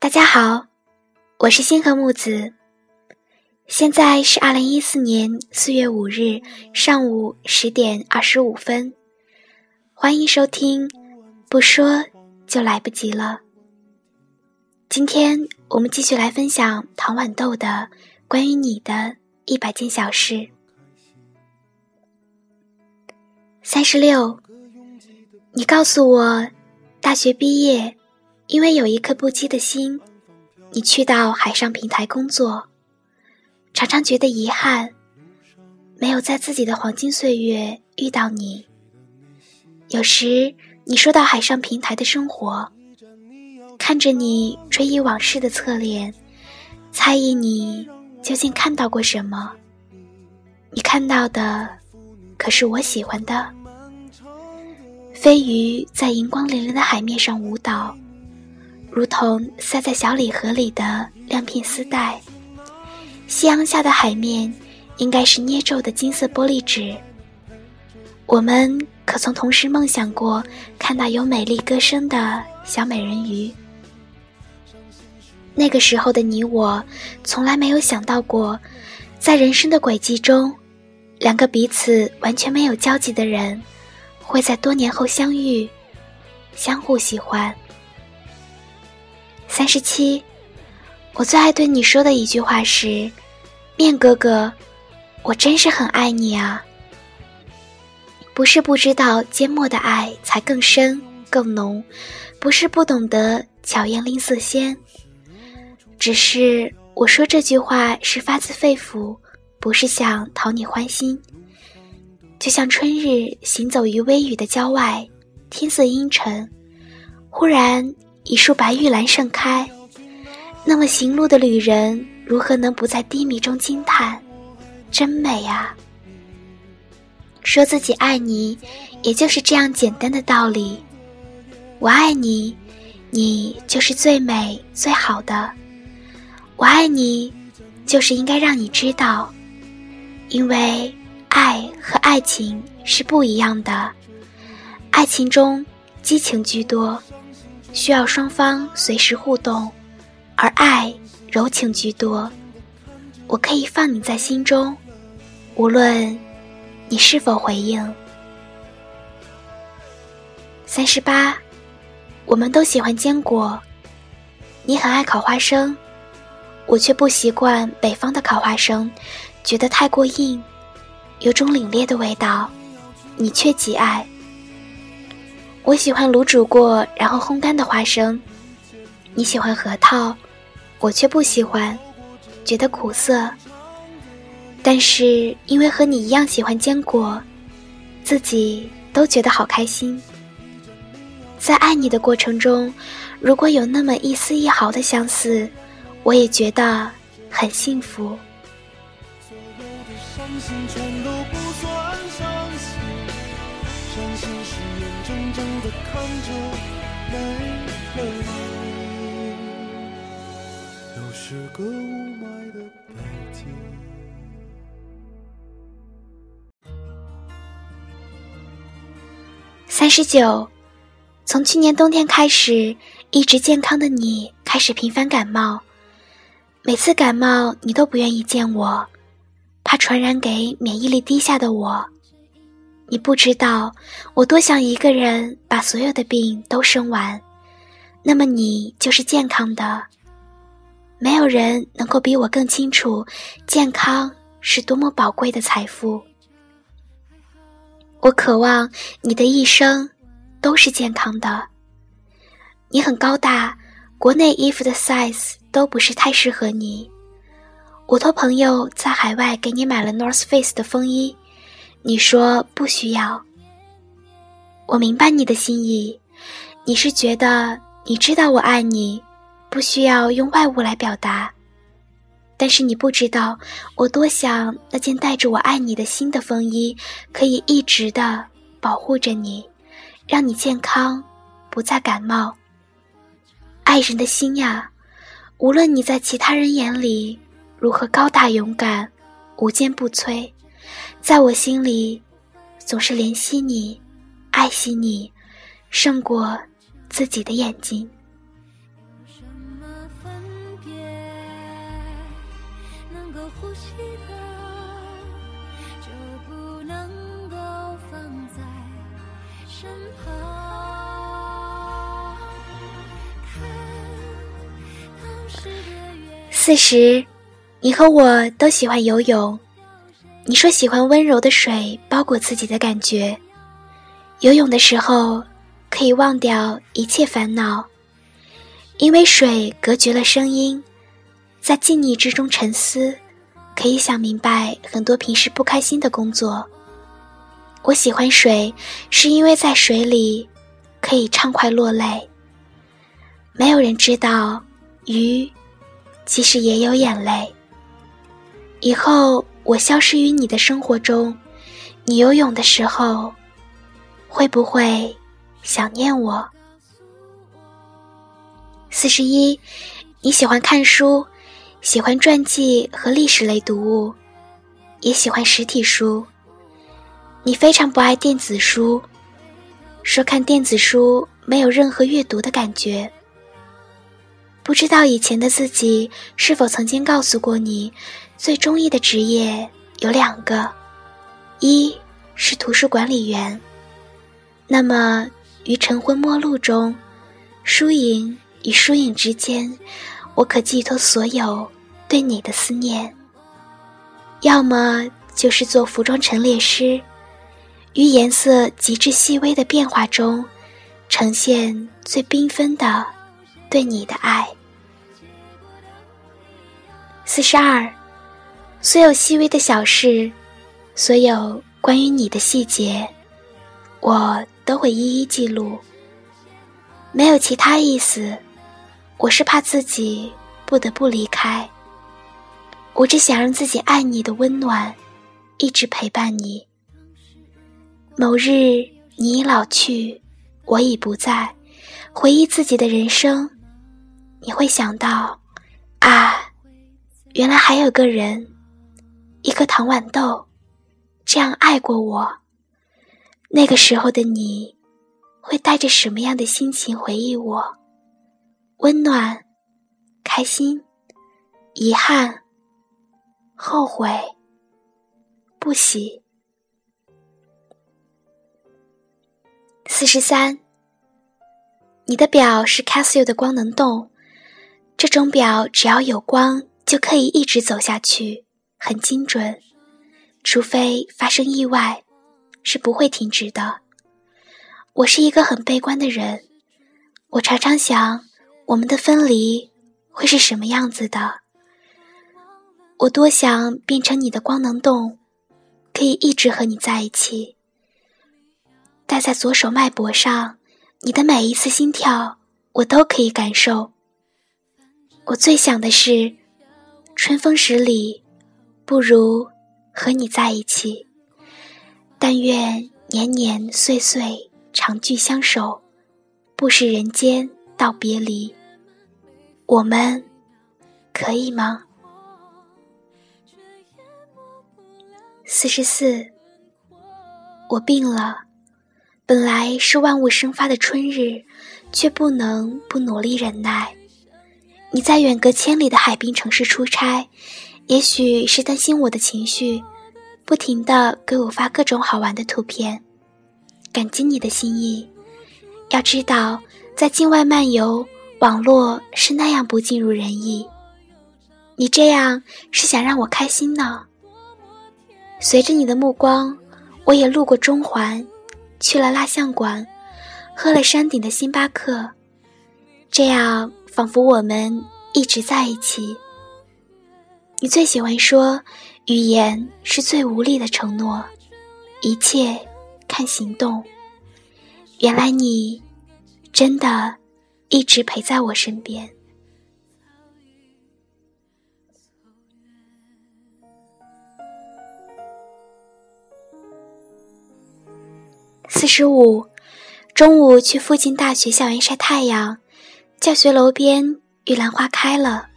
大家好，我是星河木子。现在是二零一四年四月五日上午十点二十五分，欢迎收听。不说就来不及了。今天我们继续来分享唐豌豆的关于你的一百件小事。三十六，你告诉我，大学毕业。因为有一颗不羁的心，你去到海上平台工作，常常觉得遗憾，没有在自己的黄金岁月遇到你。有时你说到海上平台的生活，看着你追忆往事的侧脸，猜疑你究竟看到过什么？你看到的，可是我喜欢的。飞鱼在银光粼粼的海面上舞蹈。如同塞在小礼盒里的亮片丝带，夕阳下的海面应该是捏皱的金色玻璃纸。我们可曾同时梦想过看到有美丽歌声的小美人鱼？那个时候的你我，从来没有想到过，在人生的轨迹中，两个彼此完全没有交集的人，会在多年后相遇，相互喜欢。三十七，我最爱对你说的一句话是：“面哥哥，我真是很爱你啊。”不是不知道缄默的爱才更深更浓，不是不懂得巧言令色先，只是我说这句话是发自肺腑，不是想讨你欢心。就像春日行走于微雨的郊外，天色阴沉，忽然。一束白玉兰盛开，那么行路的旅人如何能不在低迷中惊叹？真美啊！说自己爱你，也就是这样简单的道理。我爱你，你就是最美最好的。我爱你，就是应该让你知道，因为爱和爱情是不一样的。爱情中激情居多。需要双方随时互动，而爱柔情居多。我可以放你在心中，无论你是否回应。三十八，我们都喜欢坚果。你很爱烤花生，我却不习惯北方的烤花生，觉得太过硬，有种凛冽的味道。你却极爱。我喜欢卤煮过然后烘干的花生，你喜欢核桃，我却不喜欢，觉得苦涩。但是因为和你一样喜欢坚果，自己都觉得好开心。在爱你的过程中，如果有那么一丝一毫的相似，我也觉得很幸福。所有的伤心全都三十九，从去年冬天开始，一直健康的你开始频繁感冒。每次感冒，你都不愿意见我，怕传染给免疫力低下的我。你不知道，我多想一个人把所有的病都生完，那么你就是健康的。没有人能够比我更清楚，健康是多么宝贵的财富。我渴望你的一生都是健康的。你很高大，国内衣服的 size 都不是太适合你。我托朋友在海外给你买了 North Face 的风衣，你说不需要。我明白你的心意，你是觉得你知道我爱你。不需要用外物来表达，但是你不知道，我多想那件带着我爱你的心的风衣，可以一直的保护着你，让你健康，不再感冒。爱人的心呀，无论你在其他人眼里如何高大勇敢、无坚不摧，在我心里，总是怜惜你、爱惜你，胜过自己的眼睛。祈祷就不能够放在身旁四十你和我都喜欢游泳。你说喜欢温柔的水包裹自己的感觉。游泳的时候可以忘掉一切烦恼。因为水隔绝了声音在静谧之中沉思。可以想明白很多平时不开心的工作。我喜欢水，是因为在水里可以畅快落泪。没有人知道鱼。其实也有眼泪。以后我消失于你的生活中，你游泳的时候，会不会想念我？四十一，你喜欢看书，喜欢传记和历史类读物，也喜欢实体书。你非常不爱电子书，说看电子书没有任何阅读的感觉。不知道以前的自己是否曾经告诉过你，最中意的职业有两个，一是图书管理员。那么于晨昏末路中，输赢与输赢之间，我可寄托所有对你的思念。要么就是做服装陈列师，于颜色极致细微的变化中，呈现最缤纷的。对你的爱。四十二，所有细微的小事，所有关于你的细节，我都会一一记录。没有其他意思，我是怕自己不得不离开。我只想让自己爱你的温暖，一直陪伴你。某日你已老去，我已不在，回忆自己的人生。你会想到，啊，原来还有个人，一颗糖豌豆，这样爱过我。那个时候的你，会带着什么样的心情回忆我？温暖、开心、遗憾、后悔、不喜。四十三，你的表是 Casio 的光能洞。这种表只要有光就可以一直走下去，很精准，除非发生意外，是不会停止的。我是一个很悲观的人，我常常想我们的分离会是什么样子的。我多想变成你的光能洞，可以一直和你在一起，戴在左手脉搏上，你的每一次心跳我都可以感受。我最想的是，春风十里，不如和你在一起。但愿年年岁岁长聚相守，不食人间道别离。我们可以吗？四十四，我病了。本来是万物生发的春日，却不能不努力忍耐。你在远隔千里的海滨城市出差，也许是担心我的情绪，不停的给我发各种好玩的图片。感激你的心意。要知道，在境外漫游，网络是那样不尽如人意。你这样是想让我开心呢？随着你的目光，我也路过中环，去了蜡像馆，喝了山顶的星巴克，这样。仿佛我们一直在一起。你最喜欢说，语言是最无力的承诺，一切看行动。原来你真的一直陪在我身边。四十五，中午去附近大学校园晒太阳。教学楼边玉兰花开了，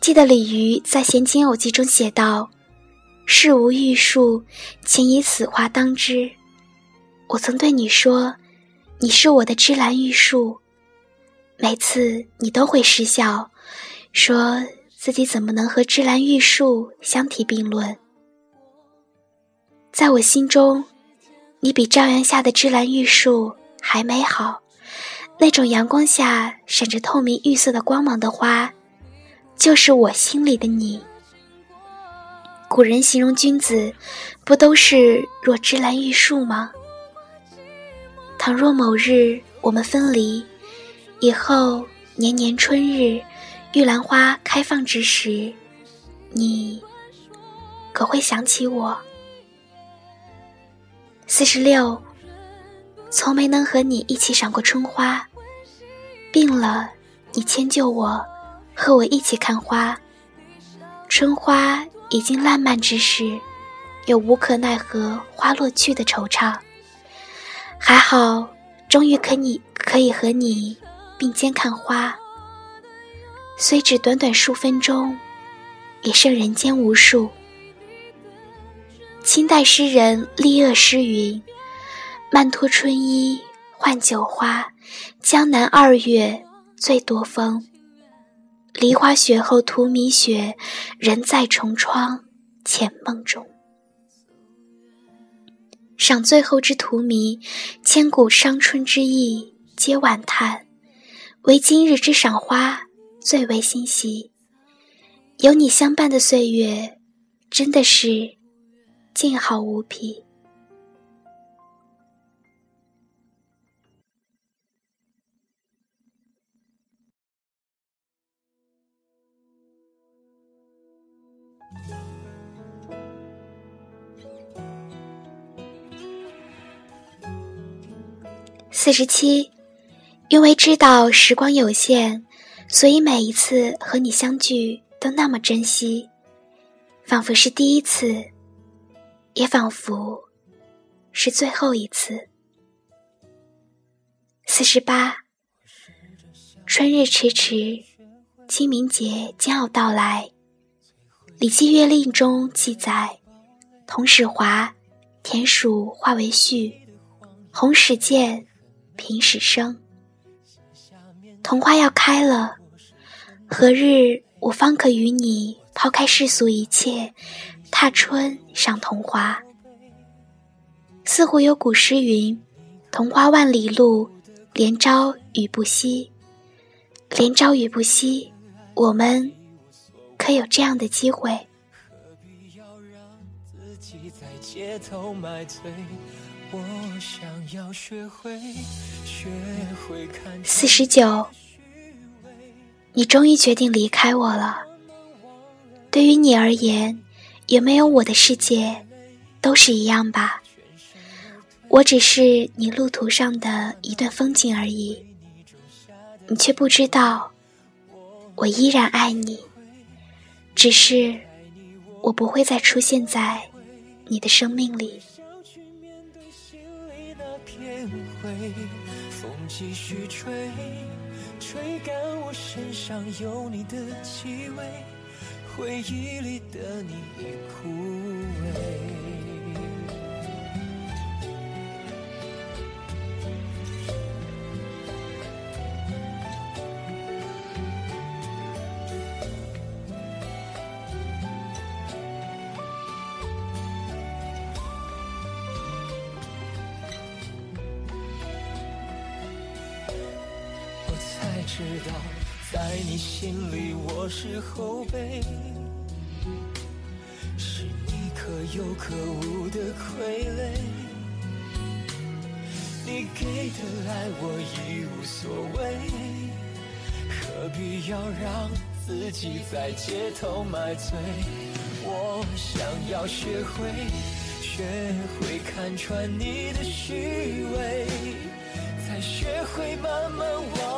记得李渔在《闲情偶记》中写道：“事无玉树，请以此花当之。”我曾对你说：“你是我的芝兰玉树。”每次你都会失笑，说自己怎么能和芝兰玉树相提并论。在我心中，你比朝阳下的芝兰玉树还美好。那种阳光下闪着透明玉色的光芒的花，就是我心里的你。古人形容君子，不都是若芝兰玉树吗？倘若某日我们分离，以后年年春日，玉兰花开放之时，你可会想起我？四十六，从没能和你一起赏过春花。病了，你迁就我，和我一起看花。春花已经烂漫之时，有无可奈何花落去的惆怅。还好，终于可你可以和你并肩看花，虽只短短数分钟，也胜人间无数。清代诗人立鄂诗云：“漫托春衣换酒花，江南二月最多风。梨花雪后荼蘼雪，人在重窗浅梦中。”赏最后之荼蘼，千古伤春之意皆惋叹，唯今日之赏花最为欣喜。有你相伴的岁月，真的是静好无比。四十七，因为知道时光有限，所以每一次和你相聚都那么珍惜，仿佛是第一次，也仿佛是最后一次。四十八，春日迟迟，清明节将要到来，《礼记月令》中记载：“同始华，田鼠化为絮，红始见。”平始生，桐花要开了，何日我方可与你抛开世俗一切，踏春赏桐花？似乎有古诗云：“桐花万里路，连朝雨不息。”连朝雨不息，我们可有这样的机会？何必要让自己在街头买醉四十九，你终于决定离开我了。对于你而言，有没有我的世界，都是一样吧。我只是你路途上的一段风景而已，你却不知道，我依然爱你，只是我不会再出现在你的生命里。风继续吹，吹干我身上有你的气味，回忆里的你已枯萎。道，在你心里我是后辈，是你可有可无的傀儡。你给的爱我已无所谓，何必要让自己在街头买醉？我想要学会，学会看穿你的虚伪，才学会慢慢忘。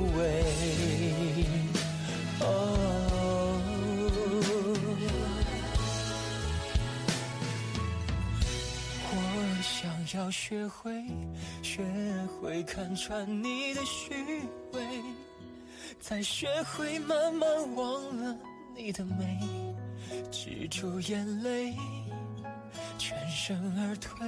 萎。我想要学会，学会看穿你的虚伪，再学会慢慢忘了你的美，止住眼泪，全身而退，